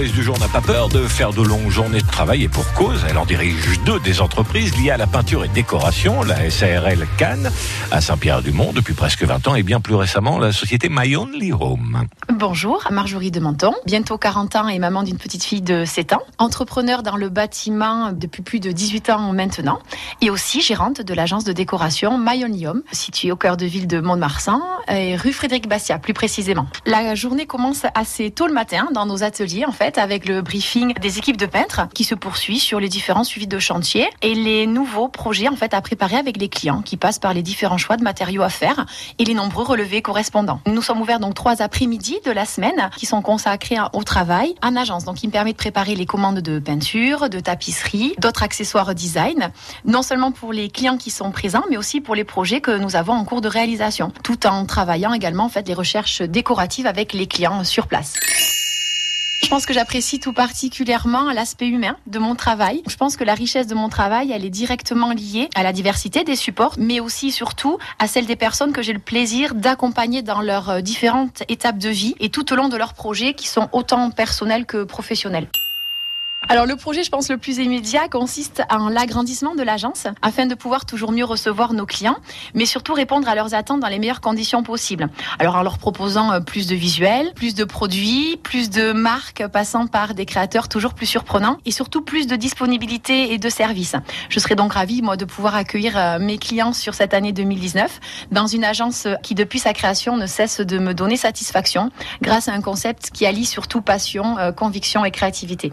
L'entreprise du jour n'a pas peur de faire de longues journées de travail et pour cause. Elle en dirige deux des entreprises liées à la peinture et décoration, la SARL Cannes à Saint-Pierre-du-Mont depuis presque 20 ans et bien plus récemment la société My Only Home. Bonjour, Marjorie de Menton, bientôt 40 ans et maman d'une petite fille de 7 ans, entrepreneur dans le bâtiment depuis plus de 18 ans maintenant et aussi gérante de l'agence de décoration My Only Home, située au cœur de ville de Mont-de-Marsan rue Frédéric Bastia plus précisément. La journée commence assez tôt le matin dans nos ateliers en fait avec le briefing des équipes de peintres qui se poursuit sur les différents suivis de chantier et les nouveaux projets en fait à préparer avec les clients qui passent par les différents choix de matériaux à faire et les nombreux relevés correspondants. Nous sommes ouverts donc trois après-midi de la semaine qui sont consacrés au travail en agence donc qui me permet de préparer les commandes de peinture, de tapisserie, d'autres accessoires design non seulement pour les clients qui sont présents mais aussi pour les projets que nous avons en cours de réalisation tout en travaillant également en fait les recherches décoratives avec les clients sur place. Je pense que j'apprécie tout particulièrement l'aspect humain de mon travail. Je pense que la richesse de mon travail, elle est directement liée à la diversité des supports, mais aussi surtout à celle des personnes que j'ai le plaisir d'accompagner dans leurs euh, différentes étapes de vie et tout au long de leurs projets qui sont autant personnels que professionnels. Alors le projet, je pense, le plus immédiat consiste en l'agrandissement de l'agence afin de pouvoir toujours mieux recevoir nos clients, mais surtout répondre à leurs attentes dans les meilleures conditions possibles. Alors en leur proposant euh, plus de visuels, plus de produits, plus de marques passant par des créateurs toujours plus surprenants et surtout plus de disponibilité et de services. Je serais donc ravie, moi, de pouvoir accueillir euh, mes clients sur cette année 2019 dans une agence qui, depuis sa création, ne cesse de me donner satisfaction grâce à un concept qui allie surtout passion, euh, conviction et créativité.